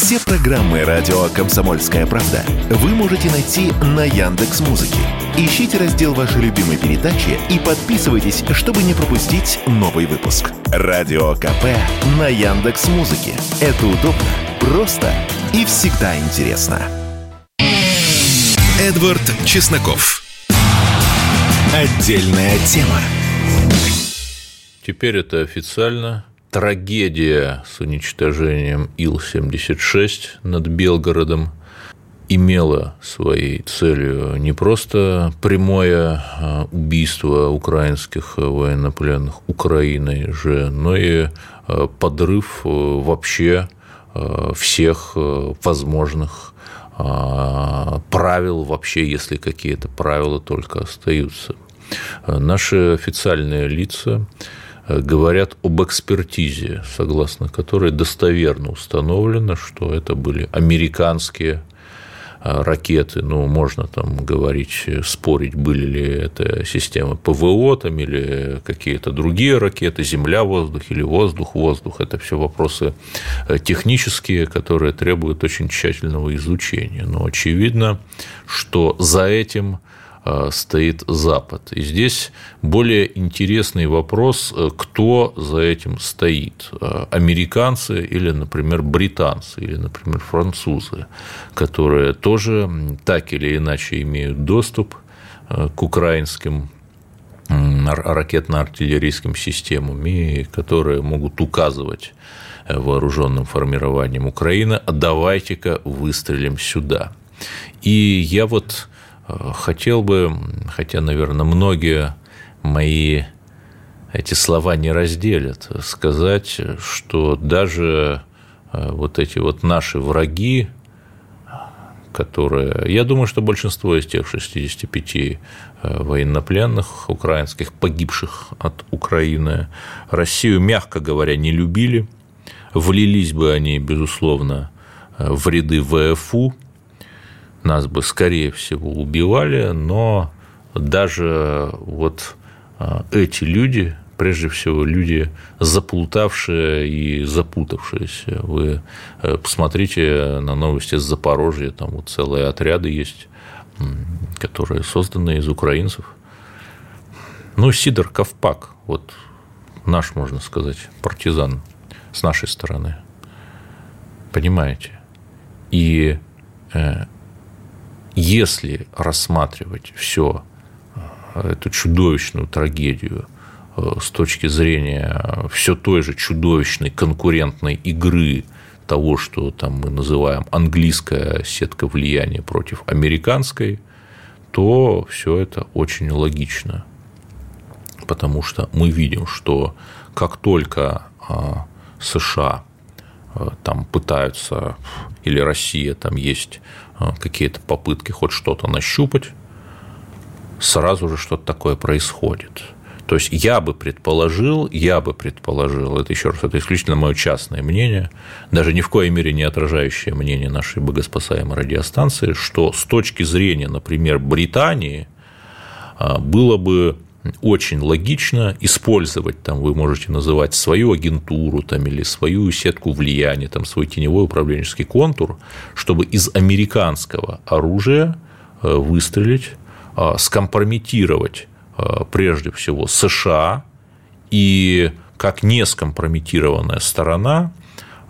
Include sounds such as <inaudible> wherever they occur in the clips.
Все программы радио Комсомольская правда вы можете найти на Яндекс Музыке. Ищите раздел вашей любимой передачи и подписывайтесь, чтобы не пропустить новый выпуск. Радио КП на Яндекс Музыке. Это удобно, просто и всегда интересно. Эдвард Чесноков. Отдельная тема. Теперь это официально трагедия с уничтожением Ил-76 над Белгородом имела своей целью не просто прямое а, убийство украинских военнопленных Украиной же, но и а, подрыв а, вообще всех возможных правил, вообще, если какие-то правила только остаются. Наши официальные лица говорят об экспертизе, согласно которой достоверно установлено, что это были американские а, ракеты, ну, можно там говорить, спорить, были ли это системы ПВО там, или какие-то другие ракеты, земля-воздух или воздух-воздух. Это все вопросы э, технические, которые требуют очень тщательного изучения. Но очевидно, что за этим Э, стоит Запад. И здесь более интересный вопрос, э, кто за этим стоит. Э, американцы или, например, британцы, или, например, французы, которые тоже так или иначе имеют доступ к украинским ракетно-артиллерийским системам, и которые могут указывать вооруженным формированием Украины, а давайте-ка выстрелим сюда. И я вот хотел бы, хотя, наверное, многие мои эти слова не разделят, сказать, что даже э, вот эти вот наши враги, которые... Я думаю, что большинство из тех 65 э, военнопленных украинских, погибших от Украины, Россию, мягко говоря, не любили. Влились бы они, безусловно, э, в ряды ВФУ, нас бы, скорее всего, убивали, но даже вот а, эти люди, прежде всего, люди заплутавшие и запутавшиеся. Вы э, посмотрите на новости с Запорожья, там вот целые отряды есть, которые созданы из украинцев. Ну, Сидор Ковпак, вот наш, можно сказать, партизан с нашей стороны. Понимаете? И э, если рассматривать все э, эту чудовищную трагедию э, с точки зрения все той же чудовищной конкурентной игры того, что там мы называем английская сетка влияния против американской, то все это очень логично. Потому что мы видим, что как только а, США э, там пытаются, или Россия там есть какие-то попытки хоть что-то нащупать, сразу же что-то такое происходит. То есть я бы предположил, я бы предположил, это еще раз, это исключительно мое частное мнение, даже ни в коей мере не отражающее мнение нашей богоспасаемой радиостанции, что с точки зрения, например, Британии, а, было бы очень логично использовать, там, вы можете называть свою агентуру там, или свою сетку влияния, там, свой теневой управленческий контур, чтобы из американского оружия э, выстрелить, э, скомпрометировать э, прежде всего США и как не скомпрометированная сторона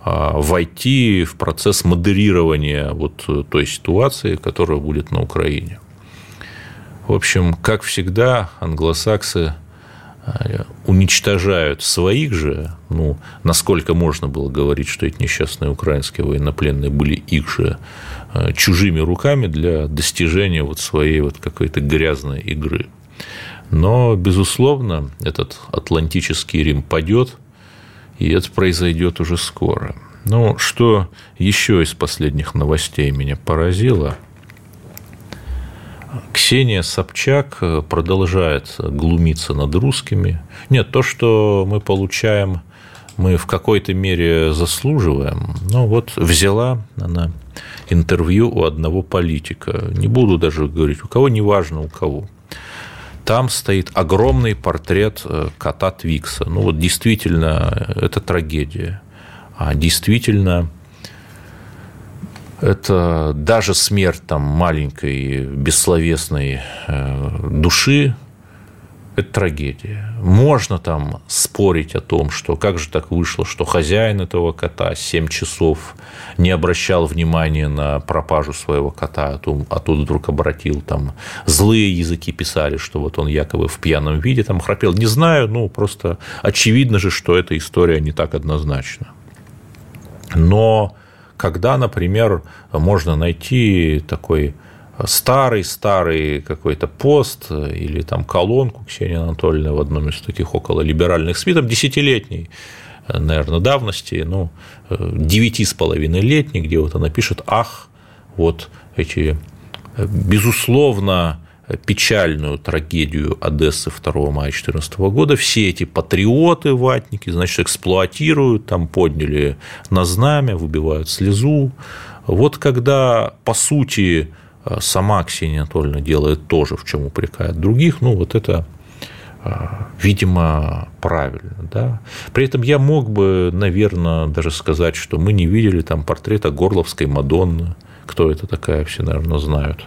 войти в процесс модерирования вот той ситуации, которая будет на Украине. В общем, как всегда, англосаксы э, уничтожают своих же, ну, насколько можно было говорить, что эти несчастные украинские военнопленные были их же э, чужими руками для достижения вот своей вот какой-то грязной игры. Но, безусловно, этот Атлантический Рим падет, и это произойдет уже скоро. Ну, что еще из последних новостей меня поразило – Ксения Собчак э, продолжает глумиться над русскими. Нет, то, что мы получаем, мы в какой-то мере заслуживаем. Но вот взяла она интервью у одного политика. Не буду даже говорить, у кого, неважно у кого. Там стоит огромный портрет э, кота Твикса. Ну вот действительно, это трагедия. А действительно, это даже смерть там маленькой бессловесной э, души, это трагедия. Можно там спорить о том, что как же так вышло, что хозяин этого кота 7 часов не обращал внимания на пропажу своего кота, а тут, а тут вдруг обратил, там злые языки писали, что вот он якобы в пьяном виде там храпел. Не знаю, ну просто очевидно же, что эта история не так однозначна. Но когда, например, можно найти такой старый-старый какой-то пост или там колонку Ксении Анатольевны в одном из таких около либеральных СМИ, там десятилетней, наверное, давности, ну, девяти с половиной летней, где вот она пишет, ах, вот эти, безусловно, печальную трагедию Одессы 2 мая 2014 года. Все эти патриоты, ватники, значит, эксплуатируют, там подняли на знамя, выбивают слезу. Вот когда, по сути, Э, сама Ксения Анатольевна делает тоже, в чем упрекает других, ну, вот это э, видимо, правильно. Да? При этом я мог бы, наверное, даже сказать, что мы не видели там портрета Горловской Мадонны. Кто это такая, все, наверное, знают.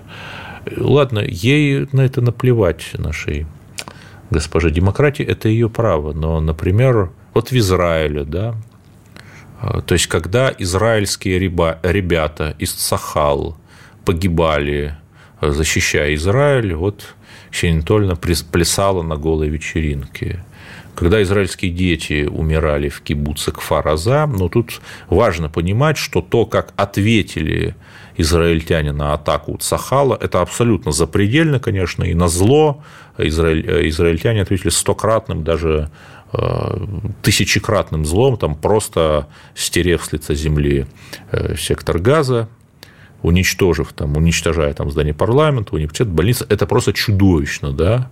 Ладно, ей на это наплевать, нашей госпоже демократии, это ее право. Но, например, вот в Израиле, да, э, то есть, когда израильские ребята из Цахал погибали, защищая Израиль, вот Ксения Анатольевна плясала на голой вечеринке. Когда израильские дети умирали в кибуце Кфараза, но тут важно понимать, что то, как ответили израильтяне на атаку Цахала, это абсолютно запредельно, конечно, и на зло. Израиль, израильтяне ответили стократным, даже э, тысячекратным злом, там просто стерев с лица земли э, сектор газа, уничтожив, там, уничтожая там, здание парламента, университет, больница, это просто чудовищно, да.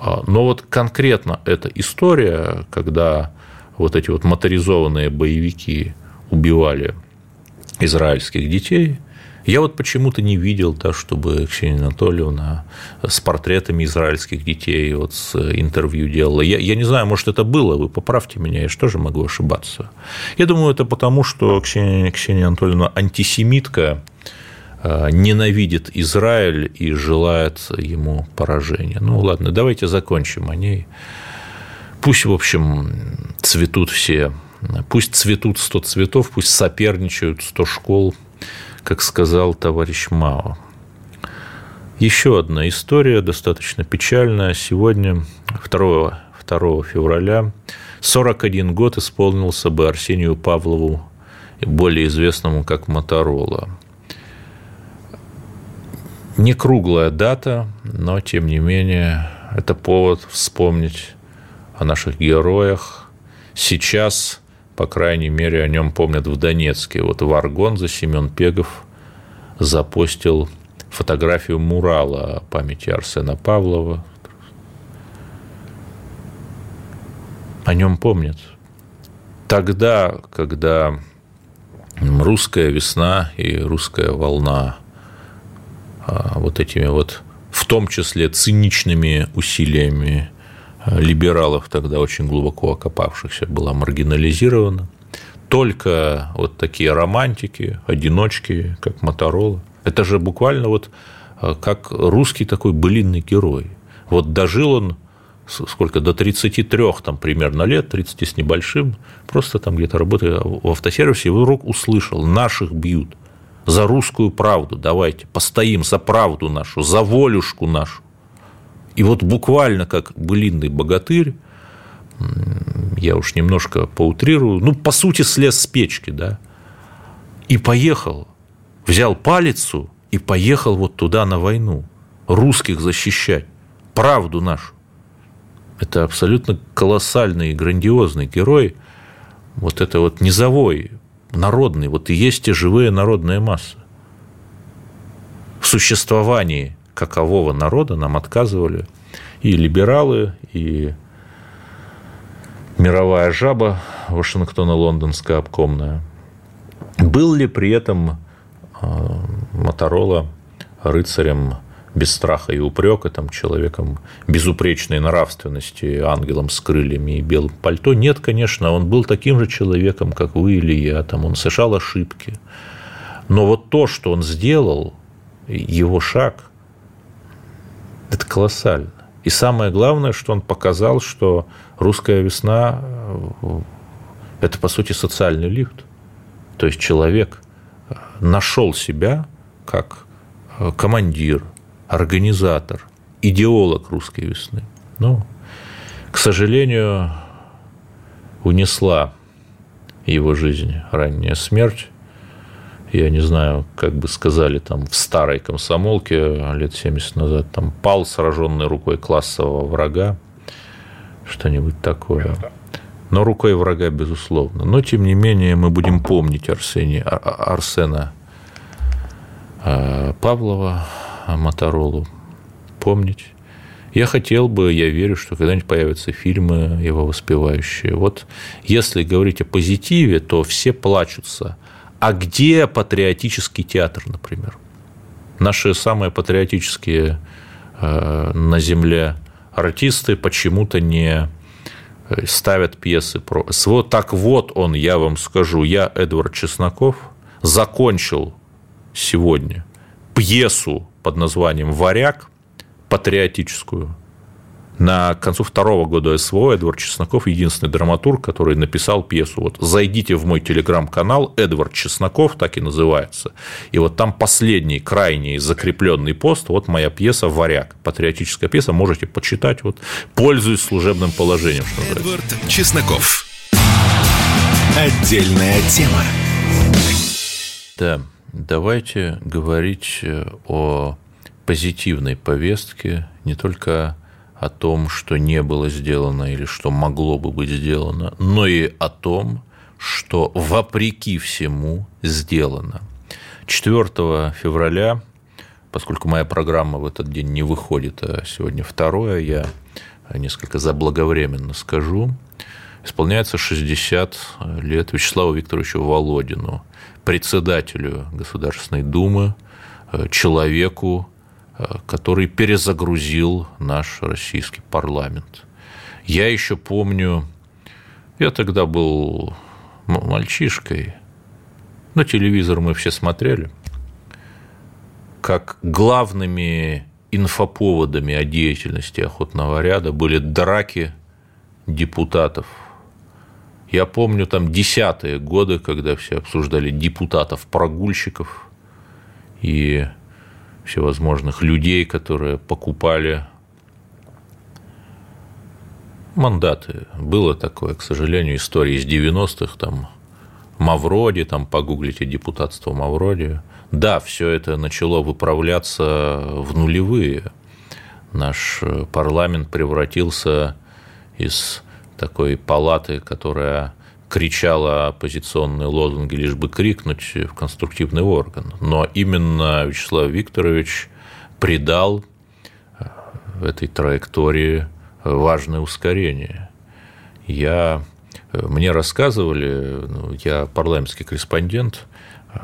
А, но вот конкретно эта история, когда вот эти вот моторизованные боевики убивали израильских детей, я вот почему-то не видел, да, чтобы Ксения Анатольевна с портретами израильских детей вот с интервью делала. Я, я не знаю, может, это было, вы поправьте меня, я же тоже могу ошибаться. Я думаю, это потому, что Ксения, Ксения Анатольевна антисемитка, Э, ненавидит Израиль и желает ему поражения. Ну ладно, давайте закончим о ней. Пусть, в общем, цветут все, пусть цветут сто цветов, пусть соперничают сто школ, как сказал товарищ Мао. Еще одна история, достаточно печальная. Сегодня, 2, 2 февраля, 41 год исполнился бы Арсению Павлову, более известному как Моторола. Не круглая дата, но тем не менее это повод вспомнить о наших героях. Сейчас, по крайней мере, о нем помнят в Донецке. Вот в за Семен Пегов запостил фотографию мурала о памяти Арсена Павлова. О нем помнят. Тогда, когда русская весна и русская волна а, вот этими вот, в том числе циничными усилиями либералов, тогда очень глубоко окопавшихся, была маргинализирована. Только вот такие романтики, одиночки, как Моторола. Это же буквально вот а, как русский такой былинный герой. Вот дожил он сколько, до 33 там примерно лет, 30 с небольшим, просто там где-то работая в автосервисе, и вдруг услышал, наших бьют – за русскую правду, давайте постоим за правду нашу, за волюшку нашу. И вот буквально как былинный богатырь, я уж немножко поутрирую, ну, по сути, слез с печки, да, и поехал, взял палицу и поехал вот туда на войну, русских защищать, правду нашу. Это абсолютно колоссальный и грандиозный герой, вот это вот низовой народный, вот и есть те живые народные массы. В существовании какового народа нам отказывали и либералы, и мировая жаба Вашингтона-Лондонская обкомная. Был ли при этом а, Моторола рыцарем без страха и упрека, там, человеком безупречной нравственности, ангелом с крыльями и белым пальто. Нет, конечно, он был таким же человеком, как вы или я, там, он совершал ошибки, Но вот то, что он сделал, его шаг, это колоссально. И самое главное, что он показал, что русская весна э, – это, по сути, социальный лифт. То есть человек нашел себя как э, командир, организатор, идеолог русской весны. Ну, к сожалению, унесла его жизнь ранняя смерть. Я не знаю, как бы сказали там в старой комсомолке лет 70 назад, там пал сраженный рукой классового врага, что-нибудь такое. Но рукой врага, безусловно. Но, тем не менее, мы будем помнить Арсения, а, а, Арсена а, Павлова, Моторолу, помнить. Я хотел бы, я верю, что когда-нибудь появятся фильмы его воспевающие. Вот если говорить о позитиве, то все плачутся. А где патриотический театр, например? Наши самые патриотические э, на земле артисты почему-то не э, ставят пьесы про... Вот так вот он, я вам скажу, я, Эдвард Чесноков, закончил сегодня пьесу под названием «Варяг», патриотическую. На концу второго года СВО Эдвард Чесноков единственный драматург, который написал пьесу. Вот зайдите в мой телеграм-канал, Эдвард Чесноков, так и называется. И вот там последний, крайний закрепленный пост, вот моя пьеса «Варяг». Патриотическая пьеса, можете почитать, вот, пользуясь служебным положением. Что Эдвард Чесноков. Отдельная тема. Да, давайте говорить э, о позитивной повестке, не только о том, что не было сделано или что могло бы быть сделано, но и о том, что вопреки всему сделано. 4 февраля, поскольку моя программа в этот день не выходит, а сегодня второе, я несколько заблаговременно скажу, исполняется 60 лет Вячеславу Викторовичу Володину, председателю Государственной Думы, человеку, Э, который перезагрузил наш российский парламент. Я еще помню, я тогда был мальчишкой, но телевизор мы все смотрели, как главными инфоповодами о деятельности охотного ряда были драки депутатов. Я помню там десятые годы, когда все обсуждали депутатов-прогульщиков, и всевозможных людей, которые покупали мандаты. Было такое, к сожалению, история из 90-х, там Мавроди, там погуглите депутатство Мавроди. Да, все это начало выправляться в нулевые. Наш парламент превратился из такой палаты, которая кричала оппозиционные лозунги, лишь бы крикнуть в конструктивный орган. Но именно Вячеслав Викторович придал э, этой траектории важное ускорение. Я, э, мне рассказывали, ну, я парламентский корреспондент, э,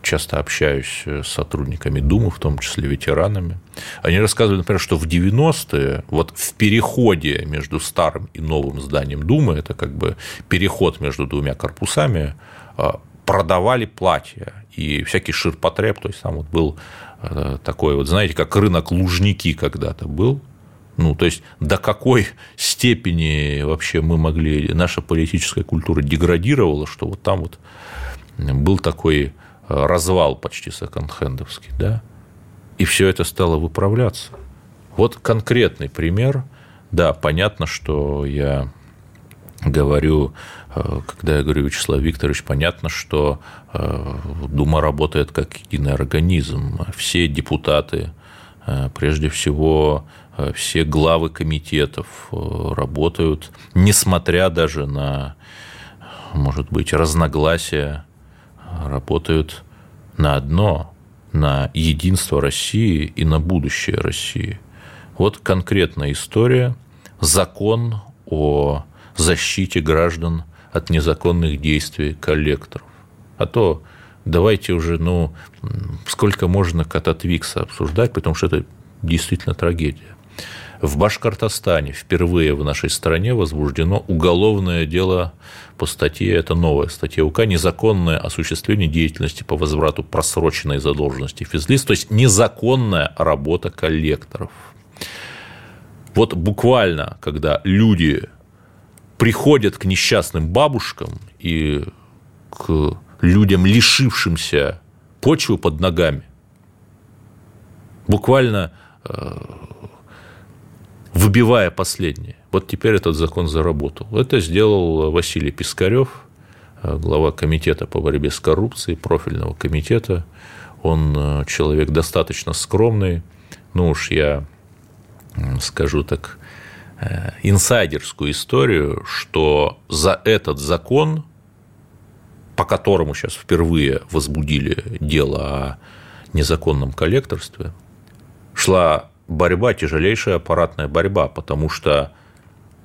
часто общаюсь с сотрудниками Думы, в том числе ветеранами. Они рассказывали, например, что в 90-е, вот в переходе между старым и новым зданием Думы, это как бы переход между двумя корпусами, а, продавали платья и всякий ширпотреб, то есть там вот был э, такой вот, знаете, как рынок Лужники когда-то был, ну, то есть до какой степени вообще мы могли, наша политическая культура деградировала, что вот там вот был такой развал почти секонд-хендовский, да, и все это стало выправляться. Вот конкретный пример, да, понятно, что я говорю, э, когда я говорю Вячеслав Викторович, понятно, что э, Дума работает как единый организм. Все депутаты, э, прежде всего, все главы комитетов работают, несмотря даже на, может быть, разногласия работают на одно, на единство России и на будущее России. Вот конкретная история, закон о защите граждан от незаконных действий коллекторов. А то давайте уже, ну, сколько можно Кататвикса обсуждать, потому что это действительно трагедия. В Башкортостане впервые в нашей стране возбуждено уголовное дело по статье, это новая статья УК, незаконное осуществление деятельности по возврату просроченной задолженности физлиц, то есть незаконная работа коллекторов. Вот буквально, когда люди приходят к несчастным бабушкам и к людям, лишившимся почвы под ногами, буквально э, выбивая последнее. Вот теперь этот закон заработал. Это сделал Василий Пискарев, э, глава комитета по борьбе с коррупцией, профильного комитета. Он э, человек достаточно скромный. Ну уж я скажу так, инсайдерскую историю, что за этот закон, по которому сейчас впервые возбудили дело о незаконном коллекторстве, шла борьба, тяжелейшая аппаратная борьба, потому что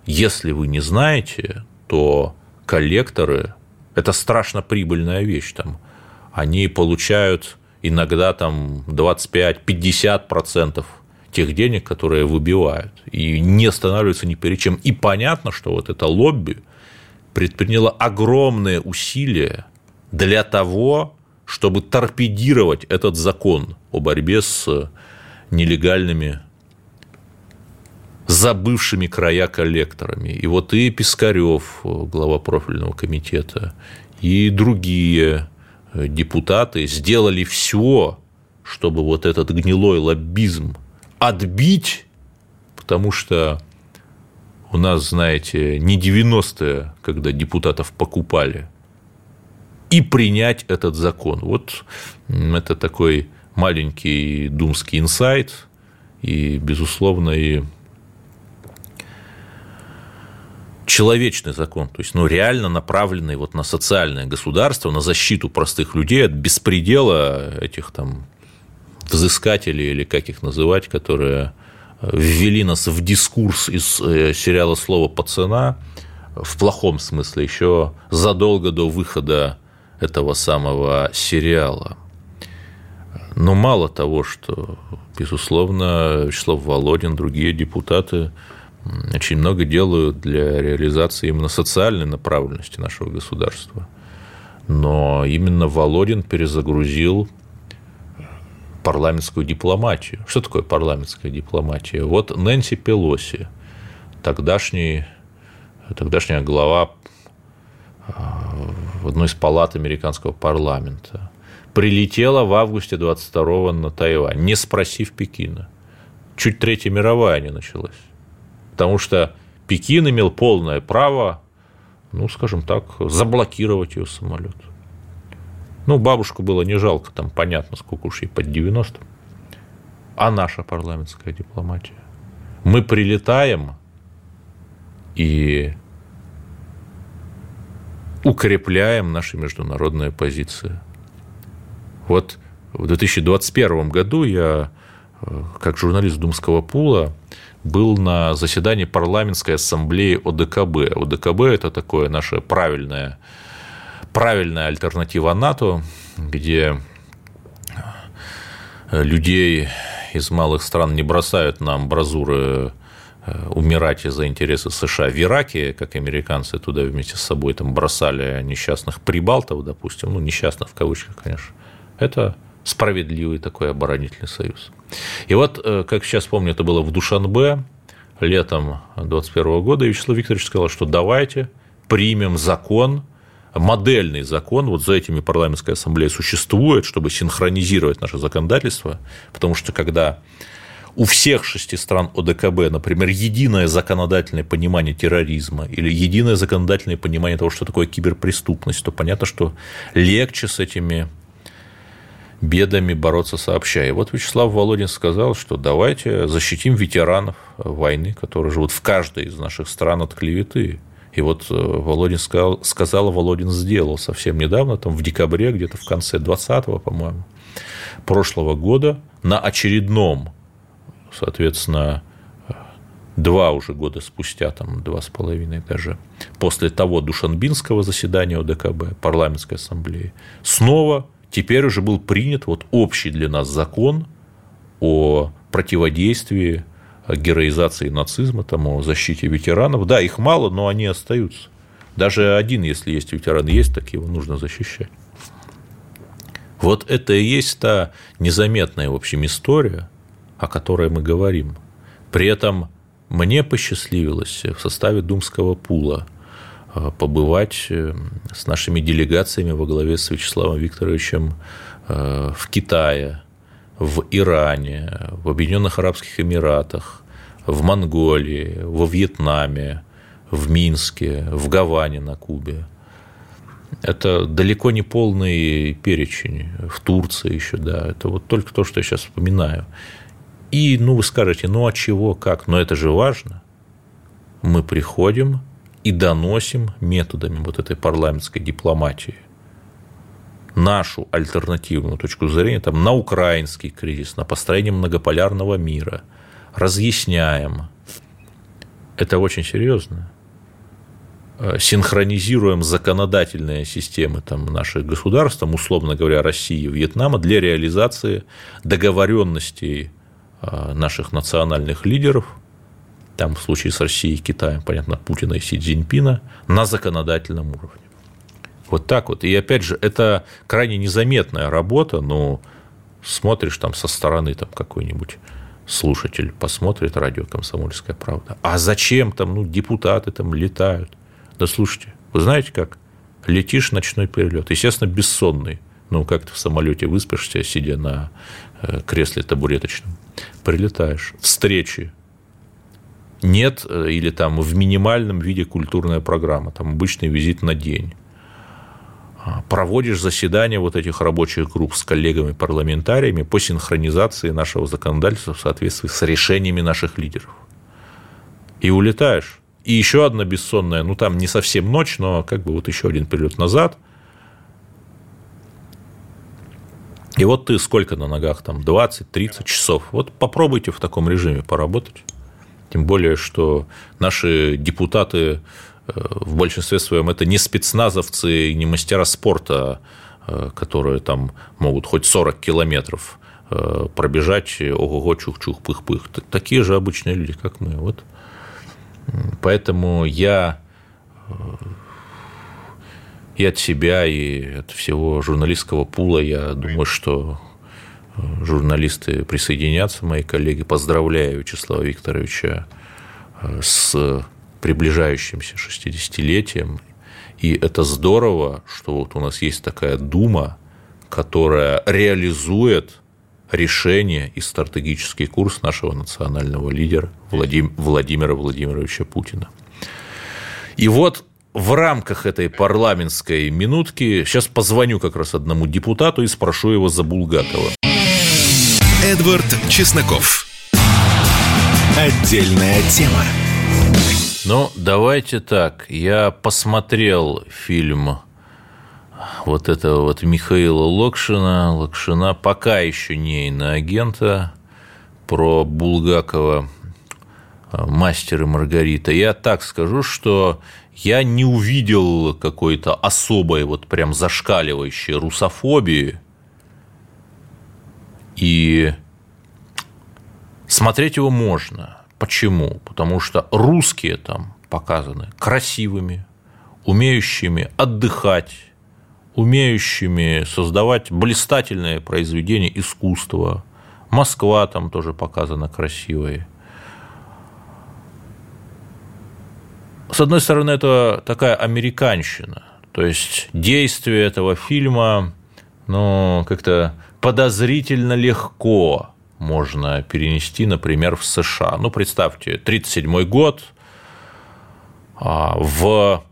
если вы не знаете, то коллекторы – это страшно прибыльная вещь. Там. Они получают иногда там 25-50% тех денег, которые выбивают, и не останавливаются ни перед чем. И понятно, что вот это лобби предприняло огромные усилия для того, чтобы торпедировать этот закон о борьбе с нелегальными забывшими края коллекторами. И вот и Пискарев, глава профильного комитета, и другие депутаты сделали все, чтобы вот этот гнилой лоббизм отбить, потому что у нас, знаете, не 90-е, когда депутатов покупали, и принять этот закон. Вот это такой маленький думский инсайт, и, безусловно, и человечный закон, то есть ну, реально направленный вот на социальное государство, на защиту простых людей от беспредела этих там взыскателей или как их называть, которые ввели нас в дискурс из э, сериала «Слово пацана» в плохом смысле еще задолго до выхода этого самого сериала. Но мало того, что, безусловно, Вячеслав Володин, другие депутаты очень много делают для реализации именно социальной направленности нашего государства. Но именно Володин перезагрузил парламентскую дипломатию. Что такое парламентская дипломатия? Вот Нэнси Пелоси, тогдашний, тогдашняя глава а, в одной из палат американского парламента, прилетела в августе 22 на Тайвань, не спросив Пекина. Чуть Третья мировая не началась. Потому что Пекин имел полное право, ну, скажем так, заблокировать ее самолет. Ну, бабушку было не жалко, там понятно, сколько уж ей под 90. А наша парламентская дипломатия? Мы прилетаем и укрепляем наши международные позиции. Вот в 2021 году я, э, как журналист Думского пула, был на заседании парламентской ассамблеи ОДКБ. ОДКБ – это такое наше правильное правильная альтернатива НАТО, где людей из малых стран не бросают на амбразуры э, умирать из-за интересы США в Ираке, как американцы туда вместе с собой там бросали несчастных прибалтов, допустим, ну, несчастных в кавычках, конечно. Это справедливый такой оборонительный союз. И вот, э, как сейчас помню, это было в Душанбе летом 2021 года, и Вячеслав Викторович сказал, что давайте примем закон, модельный закон, вот за этими парламентская ассамблея существует, чтобы синхронизировать наше законодательство, потому что когда у всех шести стран ОДКБ, например, единое законодательное понимание терроризма или единое законодательное понимание того, что такое киберпреступность, то понятно, что легче с этими бедами бороться сообща. И вот Вячеслав Володин сказал, что давайте защитим ветеранов войны, которые живут в каждой из наших стран от клеветы. И вот э, Володин сказал, сказал, Володин сделал совсем недавно, там в декабре, где-то в конце 20-го, по-моему, прошлого года, на очередном, соответственно, два уже года спустя, там два с половиной даже, после того Душанбинского заседания ОДКБ, парламентской ассамблеи, снова теперь уже был принят вот общий для нас закон о противодействии о героизации нацизма, там, о защите ветеранов. Да, их мало, но они остаются. Даже один, если есть ветеран, есть, так его нужно защищать. Вот это и есть та незаметная, в общем, история, о которой мы говорим. При этом мне посчастливилось в составе Думского пула э, побывать э, с нашими делегациями во главе с Вячеславом Викторовичем э, в Китае, в Иране, в Объединенных Арабских Эмиратах, в Монголии, во Вьетнаме, в Минске, в Гаване на Кубе. Это далеко не полный перечень. В Турции еще, да. Это вот только то, что я сейчас вспоминаю. И, ну, вы скажете, ну, а чего, как? Но это же важно. Мы приходим и доносим методами вот этой парламентской дипломатии нашу альтернативную точку зрения там, на украинский кризис, на построение многополярного мира, разъясняем. Это очень серьезно. Э, синхронизируем законодательные системы там, наших государств, там, условно говоря, России и Вьетнама, для реализации договоренностей э, наших национальных лидеров, там в случае с Россией и Китаем, понятно, Путина и Си Цзиньпина, на законодательном уровне. Вот так вот. И опять же, это крайне незаметная работа, но смотришь там со стороны там какой-нибудь слушатель посмотрит радио «Комсомольская правда». А зачем там, ну, депутаты там летают? Да слушайте, вы знаете как? Летишь ночной перелет, естественно, бессонный. Ну, как ты в самолете выспишься, сидя на э, кресле табуреточном. Прилетаешь. Встречи. Нет, э, или там в минимальном виде культурная программа, там обычный визит на день а, проводишь заседания вот этих рабочих групп с коллегами-парламентариями по синхронизации нашего законодательства в соответствии с решениями наших лидеров. И улетаешь. И еще одна бессонная, ну там не совсем ночь, но как бы вот еще один перелет назад. И вот ты сколько на ногах, там 20-30 часов. Вот попробуйте в таком режиме поработать. Тем более, что наши депутаты в большинстве своем это не спецназовцы не мастера спорта, э, которые там могут хоть 40 километров э, пробежать, ого-го, чух-чух, пых-пых. Такие же обычные люди, как мы. Вот. Поэтому я э, и от себя, и от всего журналистского пула, я думаю, что журналисты присоединятся, мои коллеги. Поздравляю Вячеслава Викторовича с приближающимся 60-летием. И это здорово, что вот у нас есть такая дума, которая реализует решение и стратегический курс нашего национального лидера Владимира Владимировича Путина. И вот в рамках этой парламентской минутки сейчас позвоню как раз одному депутату и спрошу его за Булгакова. Эдвард Чесноков. Отдельная тема. Ну, давайте так. Я посмотрел фильм вот этого вот Михаила Локшина, Локшина, пока еще не иноагента, про Булгакова «Мастер и Маргарита». Я так скажу, что я не увидел какой-то особой вот прям зашкаливающей русофобии, и смотреть его можно – Почему? Потому что русские там показаны красивыми, умеющими отдыхать, умеющими создавать блистательные произведения искусства. Москва там тоже показана красивой. С одной стороны, это такая американщина, то есть действие этого фильма, ну, как-то подозрительно легко можно перенести, например, в США. Ну, представьте, 1937 год, а, в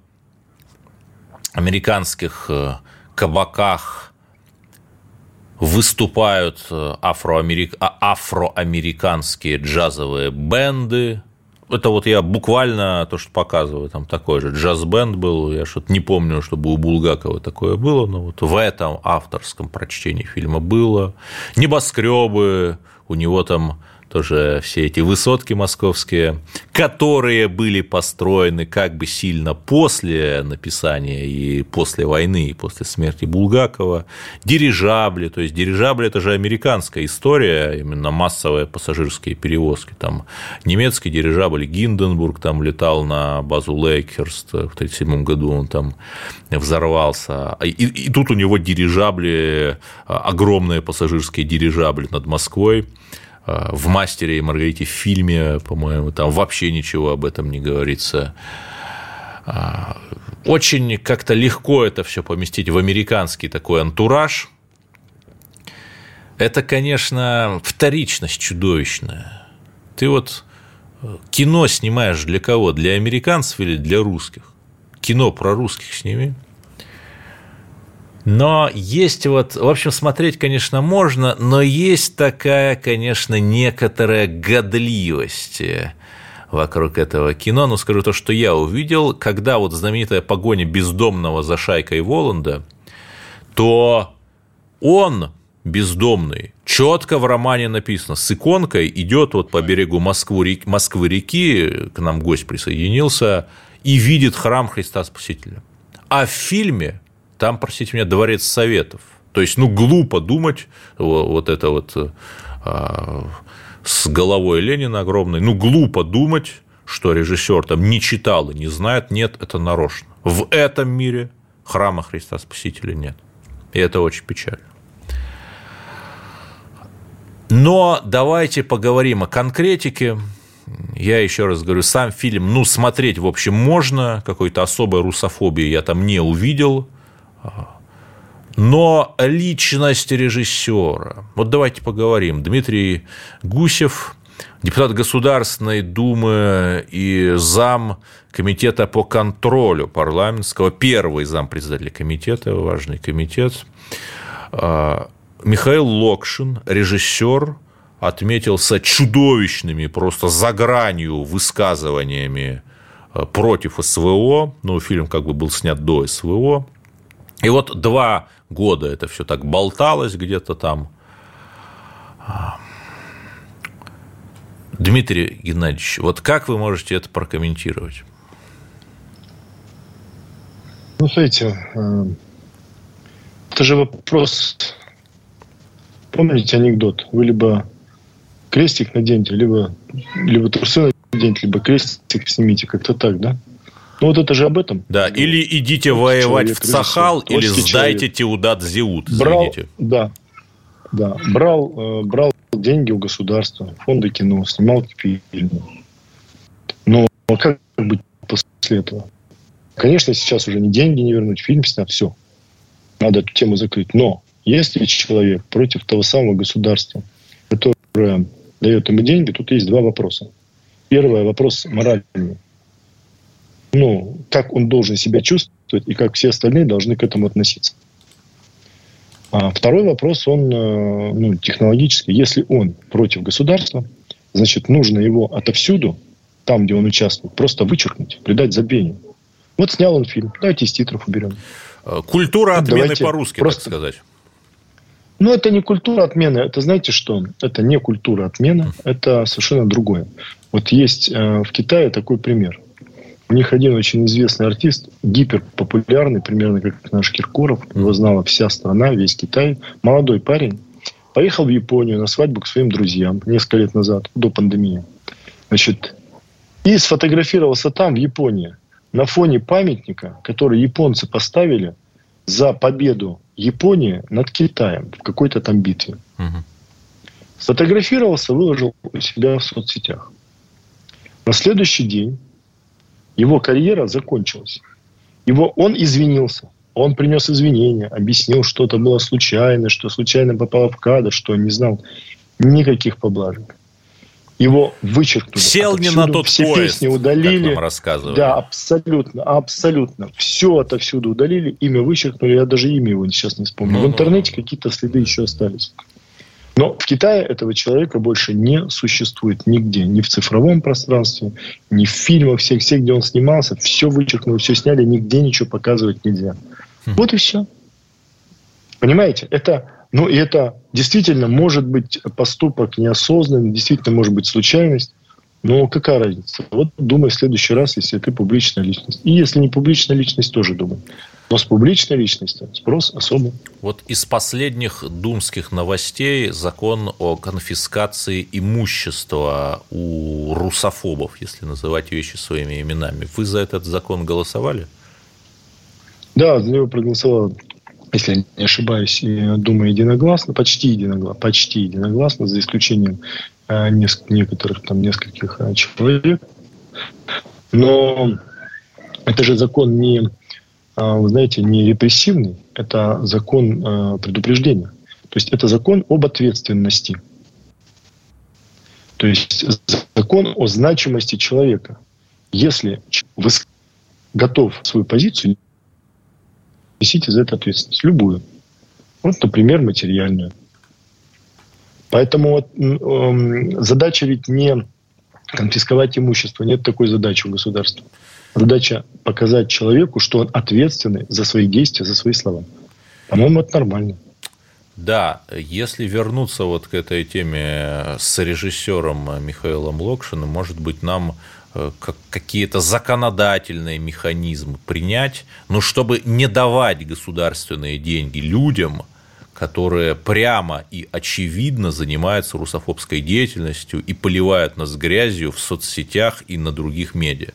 американских э, кабаках выступают э. А, афроамериканские джазовые бенды. Это вот я буквально то, что показываю, там такой же джаз-бенд был, я что-то не помню, чтобы у Булгакова такое было, но вот в этом авторском прочтении фильма было. Небоскребы, у него там тоже все эти высотки московские, которые были построены как бы сильно после написания и после войны, и после смерти Булгакова, дирижабли, то есть дирижабли – это же американская история, именно массовые пассажирские перевозки, там немецкий дирижабль Гинденбург там летал на базу Лейкхерст в 1937 году, он там взорвался, и, и тут у него дирижабли, огромные пассажирские дирижабли над Москвой, в «Мастере и Маргарите» в фильме, по-моему, там вообще ничего об этом не говорится. Очень как-то легко это все поместить в американский такой антураж. Это, конечно, вторичность чудовищная. Ты вот э, кино снимаешь для кого? Для американцев или для русских? Кино про русских сними. Но есть вот, в общем, смотреть, конечно, можно, но есть такая, конечно, некоторая годливость вокруг этого кино. Но скажу то, что я увидел, когда вот знаменитая погоня бездомного за шайкой Воланда, то он бездомный. Четко в романе написано, с иконкой идет вот по берегу Москвы, Москвы реки, к нам гость присоединился, и видит храм Христа Спасителя. А в фильме там, простите меня, дворец советов. То есть, ну, глупо думать, вот это вот а, с головой Ленина огромной, ну, глупо думать, что режиссер там не читал и не знает, нет, это нарочно. В этом мире храма Христа Спасителя нет. И это очень печально. Но давайте поговорим о конкретике. Я еще раз говорю, сам фильм, ну, смотреть, в общем, можно, какой-то особой русофобии я там не увидел, но личность режиссера. Вот давайте поговорим. Дмитрий Гусев, депутат Государственной Думы и зам комитета по контролю парламентского, первый зам председателя комитета, важный комитет. А, Михаил Локшин, режиссер, отметился чудовищными, просто за гранью высказываниями а, против СВО. Ну, фильм как бы был снят до СВО. И вот два года это все так болталось где-то там. Дмитрий Геннадьевич, вот как вы можете это прокомментировать? Ну, смотрите, э, это же вопрос... Помните анекдот? Вы либо крестик наденьте, либо, либо трусы наденьте, либо крестик снимите. Как-то так, да? Ну, вот это же об этом. Да, ну, или идите воевать в Цахал, или сдайте человек. Теудат Зиут, брал, Да, да. Брал, э, брал деньги у государства, фонды кино, снимал фильмы. Но а как быть после этого? Конечно, сейчас уже не деньги не вернуть, фильм снят, все. Надо эту тему закрыть. Но если человек против того самого государства, которое дает ему деньги, тут есть два вопроса. Первый вопрос моральный ну, как он должен себя чувствовать и как все остальные должны к этому относиться. А второй вопрос, он э, ну, технологический. Если он против государства, значит, нужно его отовсюду, там, где он участвует, просто вычеркнуть, придать забвению. Вот снял он фильм. Давайте из титров уберем. Э, культура отмены Давайте по-русски, просто... так сказать. Ну, это не культура отмены. Это, знаете что? Это не культура отмены. Это совершенно другое. Вот есть э, в Китае такой пример. У них один очень известный артист, гиперпопулярный, примерно как наш Киркоров. Его знала вся страна, весь Китай. Молодой парень. Поехал в Японию на свадьбу к своим друзьям несколько лет назад, до пандемии. Значит, и сфотографировался там, в Японии, на фоне памятника, который японцы поставили за победу Японии над Китаем в какой-то там битве. Угу. Сфотографировался, выложил у себя в соцсетях. На следующий день его карьера закончилась. Его, он извинился. Он принес извинения, объяснил, что это было случайно, что случайно попало в кадр, что не знал никаких поблажек. Его вычеркнули. Сел не на тот все поезд, песни удалили. Как нам рассказывали. Да, абсолютно, абсолютно. Все отовсюду удалили, имя вычеркнули. Я даже имя его сейчас не вспомню. Ну, в интернете какие-то следы еще остались. Но в Китае этого человека больше не существует нигде. Ни в цифровом пространстве, ни в фильмах, всех, всех где он снимался. Все вычеркнули, все сняли, нигде ничего показывать нельзя. Хм. Вот и все. Понимаете? Это Ну, и это действительно может быть поступок неосознанный, действительно может быть случайность. Но какая разница? Вот думай в следующий раз, если ты публичная личность. И если не публичная личность, тоже думай. Но с публичной личностью спрос особый. Вот из последних думских новостей закон о конфискации имущества у русофобов, если называть вещи своими именами. Вы за этот закон голосовали? Да, за него проголосовала если я не ошибаюсь, думаю, единогласно, почти единогласно, почти единогласно, за исключением э, некоторых там нескольких э, человек. Но это же закон не, вы знаете, не репрессивный, это закон предупреждения. То есть это закон об ответственности. То есть закон о значимости человека. Если вы готов свою позицию несите за это ответственность, любую. Вот, например, материальную. Поэтому вот, э, задача ведь не конфисковать имущество. Нет такой задачи у государства. Задача показать человеку, что он ответственный за свои действия, за свои слова. По-моему, это нормально. Да, если вернуться вот к этой теме с режиссером Михаилом Локшиным, может быть, нам Э, какие-то законодательные механизмы принять, но чтобы не давать государственные деньги людям, которые прямо и очевидно занимаются русофобской деятельностью и поливают нас грязью в соцсетях и на других медиа.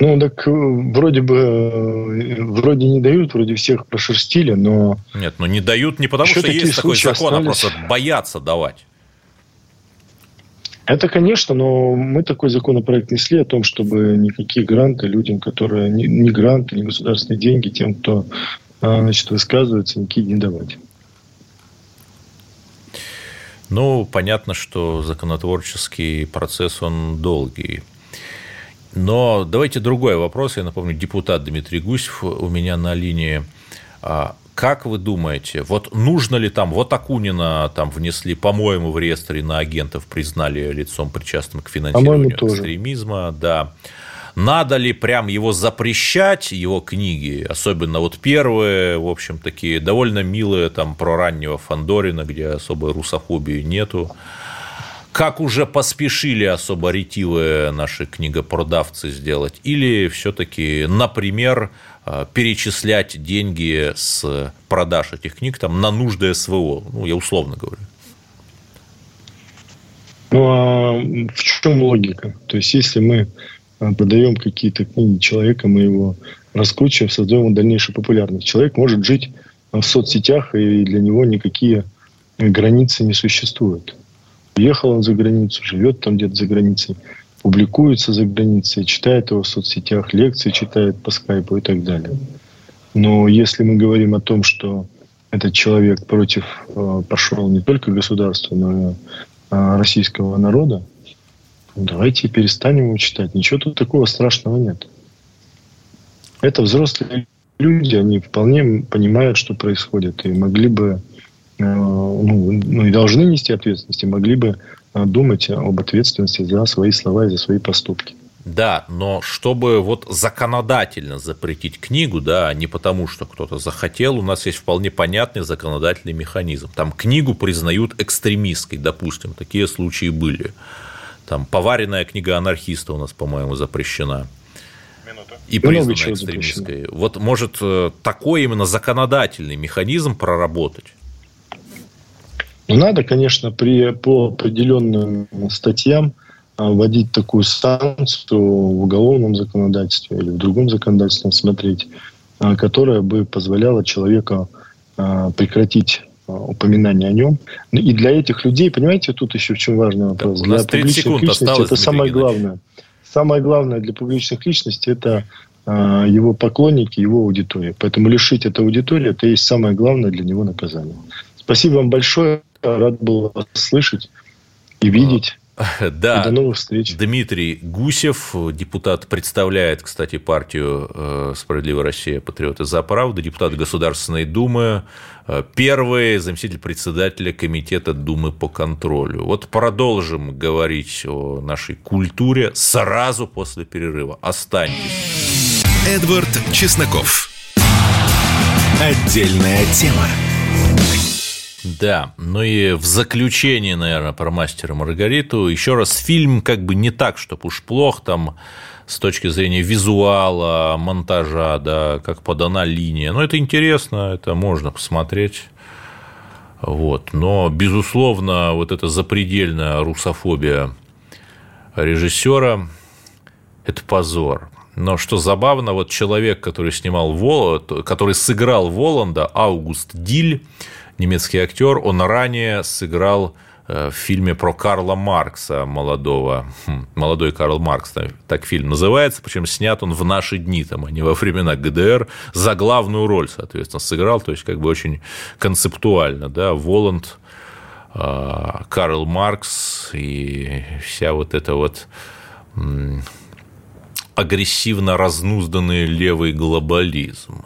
Ну, так э, вроде бы, э, вроде не дают, вроде всех прошерстили, но... Нет, но не дают не потому, что есть такой закон, остались. а просто боятся давать. Это, конечно, но мы такой законопроект несли о том, чтобы никакие гранты людям, которые не, не гранты, не государственные деньги тем, кто а, значит, высказывается, никакие не давать. Ну, понятно, что законотворческий процесс, он долгий. Но давайте другой вопрос. Я напомню, депутат Дмитрий Гусев у меня на линии. А, как вы думаете, вот нужно ли там, вот Акунина там внесли, по-моему, в реестре на агентов признали лицом причастным к финансированию экстремизма, да. Надо ли прям его запрещать, его книги, особенно вот первые, в общем, такие довольно милые, там, про раннего Фандорина, где особой русофобии нету. Как уже поспешили особо ретивые наши книгопродавцы сделать? Или все-таки, например, Э, перечислять деньги с продаж этих книг там, на нужды СВО. Ну, я условно говорю. Ну, а в чем логика? То есть, если мы э, продаем какие-то книги человека, мы его раскручиваем, создаем дальнейшую популярность. Человек может жить в соцсетях, и для него никакие границы не существуют. Уехал он за границу, живет там где-то за границей публикуется за границей, читает его в соцсетях, лекции читает по скайпу и так далее. Но если мы говорим о том, что этот человек против э, пошел не только государства, но и э, российского народа, давайте перестанем его читать. Ничего тут такого страшного нет. Это взрослые люди, они вполне понимают, что происходит, и могли бы, ну, ну и должны нести ответственность, и могли бы а, думать об ответственности за свои слова и за свои поступки. Да, но чтобы вот законодательно запретить книгу, да, не потому что кто-то захотел, у нас есть вполне понятный законодательный механизм. Там книгу признают экстремистской, допустим, такие случаи были. Там поваренная книга анархиста у нас, по-моему, запрещена. И признана экстремистской. Вот может э, такой именно законодательный механизм проработать? Надо, конечно, при, по определенным статьям а, вводить такую санкцию в уголовном законодательстве или в другом законодательстве смотреть, а, которая бы позволяла человеку а, прекратить упоминание о нем. Ну, и для этих людей, понимаете, тут еще в чем важный вопрос. Да, для публичных личностей это самое главное. Самое главное для публичных личностей это его поклонники, его аудитория. Поэтому лишить этой аудитории, это и есть самое главное для него наказание. Спасибо вам большое. Рад был вас слышать и видеть. <laughs> Да, и до новых встреч. Дмитрий Гусев, депутат, представляет, кстати, партию э, «Справедливая Россия. Патриоты за правду», депутат Государственной Думы, э, первый заместитель председателя Комитета Думы по контролю. Вот продолжим говорить о нашей культуре сразу после перерыва. Останьтесь. Эдвард Чесноков. Отдельная тема. Да, ну и в заключение, наверное, про мастера Маргариту. Еще раз, фильм как бы не так, чтобы уж плох, там с точки зрения визуала, монтажа, да, как подана линия. Но это интересно, это можно посмотреть. Вот. Но, безусловно, вот эта запредельная русофобия режиссера – это позор. Но что забавно, вот человек, который снимал Воланд, который сыграл Воланда, Аугуст Диль, немецкий актер, он ранее сыграл э, в фильме про Карла Маркса молодого. Хм, молодой Карл Маркс, так фильм называется, причем снят он в наши дни, там, а не во времена ГДР, за главную роль, соответственно, сыграл, то есть как бы очень концептуально, да, Воланд, э, Карл Маркс и вся вот эта вот агрессивно разнузданный левый глобализм.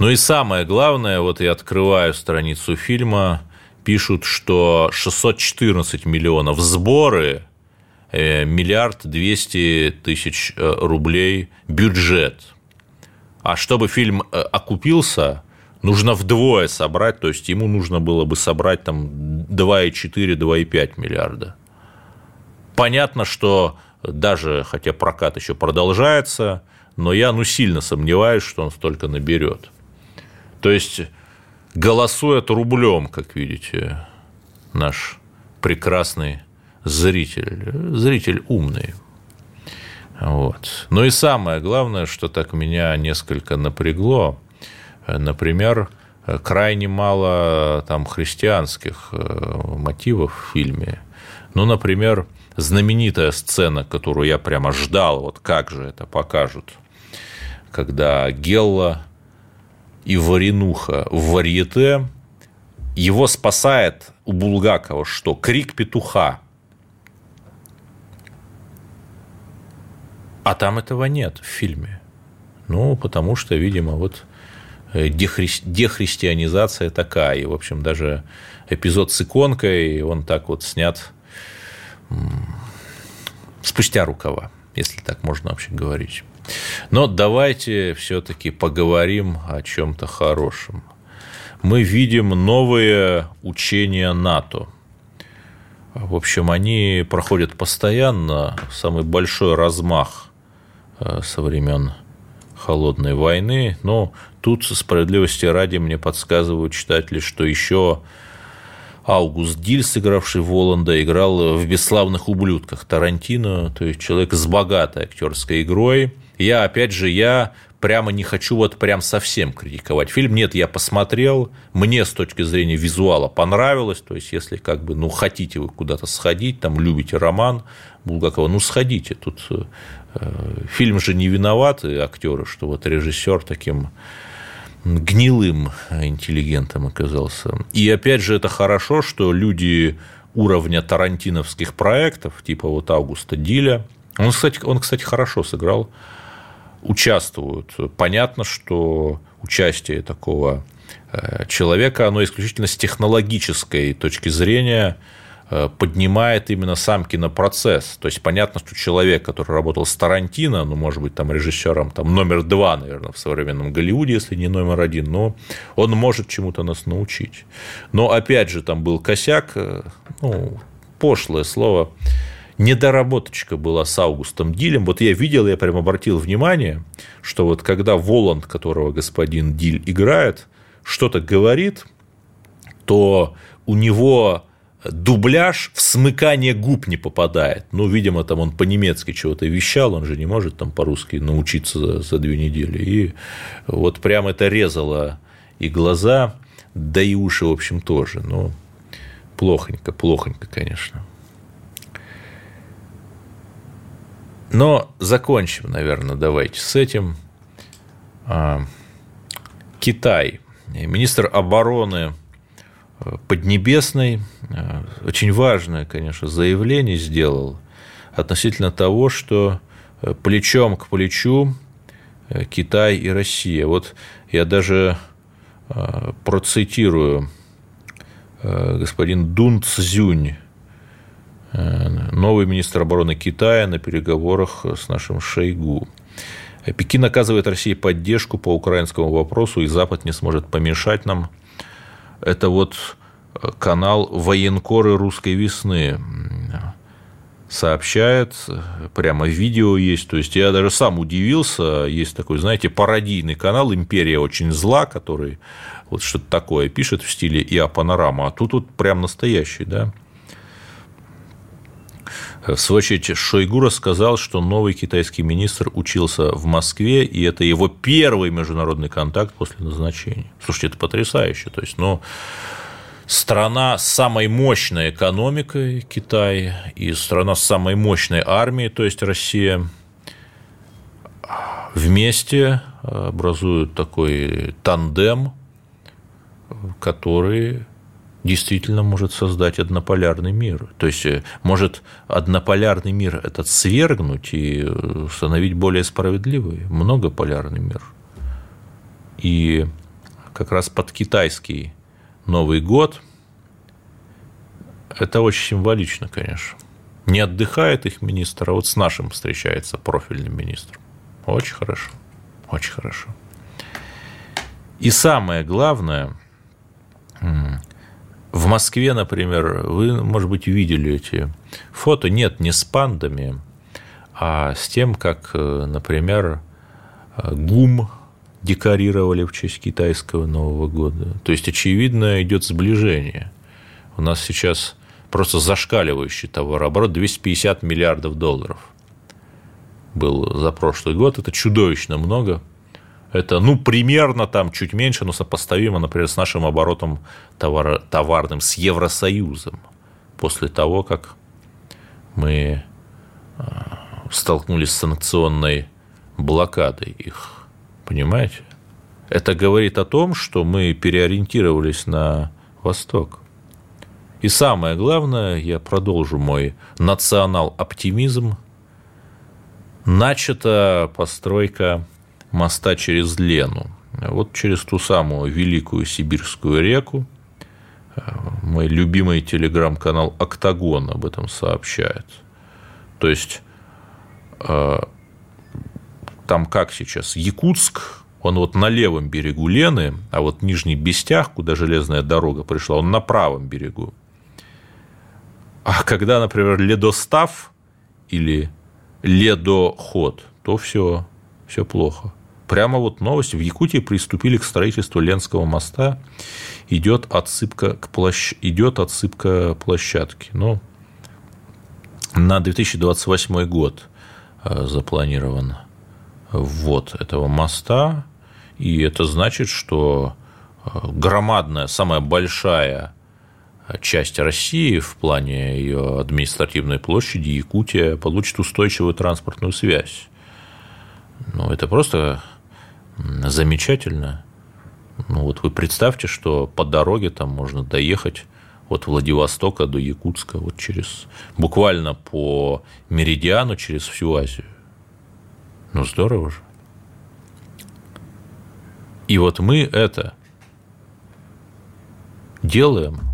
Ну и самое главное, вот я открываю страницу фильма, пишут, что 614 миллионов сборы, э, миллиард двести тысяч э, рублей бюджет. А чтобы фильм э, окупился, нужно вдвое собрать, то есть ему нужно было бы собрать там 2,4-2,5 миллиарда. Понятно, что даже, хотя прокат еще продолжается, но я ну сильно сомневаюсь, что он столько наберет. То есть голосует рублем, как видите, наш прекрасный зритель. Зритель умный. Вот. Ну и самое главное, что так меня несколько напрягло, например, крайне мало там христианских э, мотивов в фильме. Ну, например, знаменитая сцена, которую я прямо ждал, вот как же это покажут, когда Гелла и Варенуха в варьете, его спасает у Булгакова что? Крик петуха. А там этого нет в фильме. Ну, потому что, видимо, вот э, дехри... дехристианизация такая. И, в общем, даже эпизод с иконкой, он так вот снят спустя рукава, если так можно вообще говорить. Но давайте все-таки поговорим о чем-то хорошем. Мы видим новые учения НАТО. В общем, они проходят постоянно, самый большой размах э, со времен холодной войны. Но тут справедливости ради мне подсказывают читатели, что еще Аугуст Диль, сыгравший Воланда, играл в «Бесславных ублюдках» Тарантино, то есть человек с богатой актерской игрой. Я, опять же, я прямо не хочу вот прям совсем критиковать фильм. Нет, я посмотрел, мне с точки зрения визуала понравилось, то есть если как бы, ну, хотите вы куда-то сходить, там, любите роман Булгакова, ну, сходите. Тут э, фильм же не виноваты актеры, что вот режиссер таким гнилым интеллигентом оказался. И опять же, это хорошо, что люди уровня тарантиновских проектов, типа вот Августа Диля, он, кстати, он, кстати, хорошо сыграл, участвуют. Понятно, что участие такого э, человека, оно исключительно с технологической точки зрения Э, поднимает именно сам кинопроцесс. То есть понятно, что человек, который работал с Тарантино, ну, может быть, там режиссером там, номер два, наверное, в современном Голливуде, если не номер один, но он может чему-то нас научить. Но опять же, там был косяк, э, ну, пошлое слово, недоработочка была с Аугустом Дилем. Вот я видел, я прям обратил внимание, что вот когда Воланд, которого господин Диль играет, что-то говорит, то у него дубляж в смыкание губ не попадает. Ну, видимо, там он по-немецки чего-то вещал, он же не может там по-русски научиться за, за две недели. И вот прям это резало и глаза, да и уши, в общем, тоже. Ну, плохонько, плохонько, конечно. Но закончим, наверное, давайте с этим. А, Китай. Министр обороны Поднебесный э, очень важное, конечно, заявление сделал относительно того, что э, плечом к плечу э, Китай и Россия. Вот я даже процитирую господин Дун Цзюнь, новый министр обороны Китая на переговорах с нашим Шойгу. Пекин оказывает России поддержку по украинскому вопросу, и Запад не сможет помешать нам. Это вот канал «Военкоры русской весны» сообщает, прямо видео есть, то есть я даже сам удивился, есть такой, знаете, пародийный канал «Империя очень зла», который вот что-то такое пишет в стиле «Я панорама», а тут вот прям настоящий, да. В свою очередь, Шойгу рассказал, что новый китайский министр учился в Москве, и это его первый международный контакт после назначения. Слушайте, это потрясающе. То есть, ну, страна с самой мощной экономикой Китай и страна с самой мощной армией, то есть Россия, вместе образуют такой тандем, который действительно может создать однополярный мир. То есть, может однополярный мир этот свергнуть и установить более справедливый, многополярный мир. И как раз под китайский Новый год. Это очень символично, конечно. Не отдыхает их министр, а вот с нашим встречается профильным министром. Очень хорошо, очень хорошо. И самое главное, в Москве, например, вы, может быть, видели эти фото, нет, не с пандами, а с тем, как, э, например, ГУМ декорировали в честь китайского Нового года. То есть, очевидно, идет сближение. У нас сейчас просто зашкаливающий товарооборот 250 миллиардов долларов был за прошлый год. Это чудовищно много. Это, ну, примерно там чуть меньше, но сопоставимо, например, с нашим оборотом товар, товарным с Евросоюзом после того, как мы а, столкнулись с санкционной блокадой их. Понимаете? Это говорит о том, что мы переориентировались на Восток. И самое главное, я продолжу мой национал-оптимизм. Начата постройка моста через Лену. Вот через ту самую великую сибирскую реку. Мой любимый телеграм-канал «Октагон» об этом сообщает. То есть, э, там как сейчас, Якутск, он вот на левом берегу Лены, а вот Нижний Бестях, куда железная дорога пришла, он на правом берегу. А когда, например, ледостав или ледоход, то все, все плохо. Прямо вот новость. В Якутии приступили к строительству Ленского моста. Идет отсыпка, к площ... идет отсыпка площадки. Ну, на 2028 год э, запланировано ввод этого моста, и это значит, что э, громадная, самая большая часть России в плане ее административной площади, Якутия, получит устойчивую транспортную связь. Ну, это просто замечательно. Ну, вот вы представьте, что по дороге там можно доехать от Владивостока до Якутска, вот через, буквально по меридиану через всю Азию. Ну, здорово же. И вот мы это делаем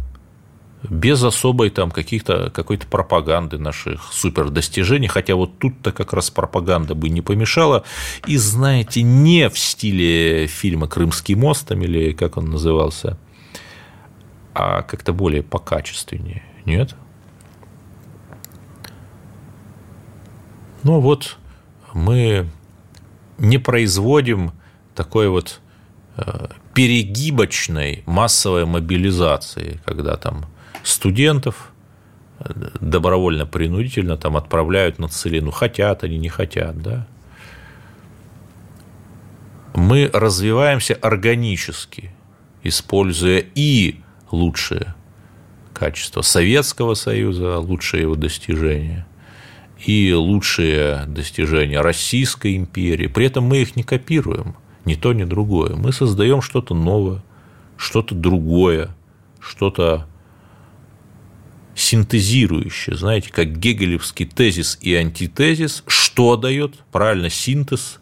без особой там каких-то какой-то пропаганды наших супер достижений, хотя вот тут-то как раз пропаганда бы не помешала. И знаете, не в стиле фильма «Крымский мост» там, или как он назывался, а как-то более покачественнее. Нет? Ну вот мы не производим такой вот э, перегибочной массовой мобилизации, когда там студентов э, добровольно-принудительно там отправляют на целину, хотят они, не хотят, да. Мы развиваемся органически, используя и лучшие качества Советского Союза, лучшие его достижения, и лучшие достижения Российской империи. При этом мы их не копируем, ни то, ни другое. Мы создаем что-то новое, что-то другое, что-то синтезирующее, знаете, как гегелевский тезис и антитезис, что дает, правильно, синтез,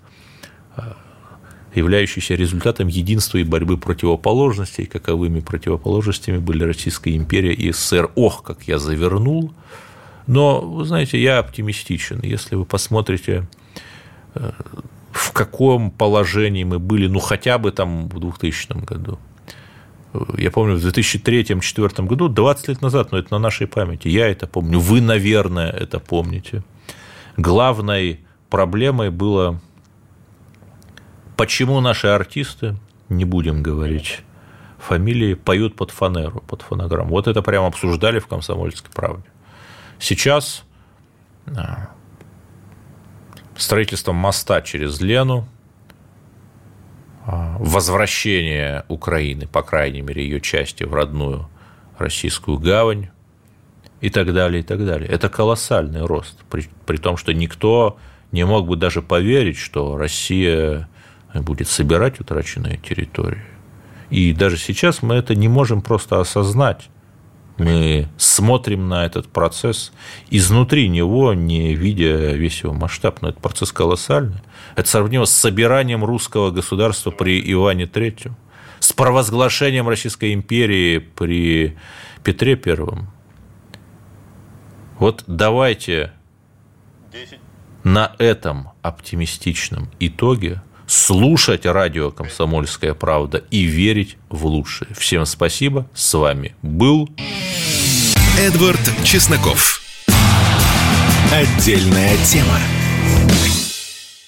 а, являющийся результатом единства и борьбы противоположностей, каковыми противоположностями были Российская империя и СССР. Ох, как я завернул, но, вы знаете, я оптимистичен. Если вы посмотрите, э, в каком положении мы были, ну, хотя бы там в 2000 году, я помню, в 2003-2004 году, 20 лет назад, но это на нашей памяти, я это помню, вы, наверное, это помните. Главной проблемой было, почему наши артисты, не будем говорить фамилии, поют под фанеру, под фонограмму. Вот это прямо обсуждали в «Комсомольской правде». Сейчас а, строительством моста через Лену, возвращение Украины, по крайней мере, ее части в родную российскую гавань и так далее, и так далее. Это колоссальный рост, при, при том, что никто не мог бы даже поверить, что Россия будет собирать утраченные территории. И даже сейчас мы это не можем просто осознать мы смотрим на этот процесс изнутри него, не видя весь его масштаб, но этот процесс колоссальный. Это сравнимо с собиранием русского государства при Иване III, с провозглашением Российской империи при Петре Первом. Вот давайте 10. на этом оптимистичном итоге слушать радио «Комсомольская правда» и верить в лучшее. Всем спасибо. С вами был Эдвард Чесноков. Отдельная тема.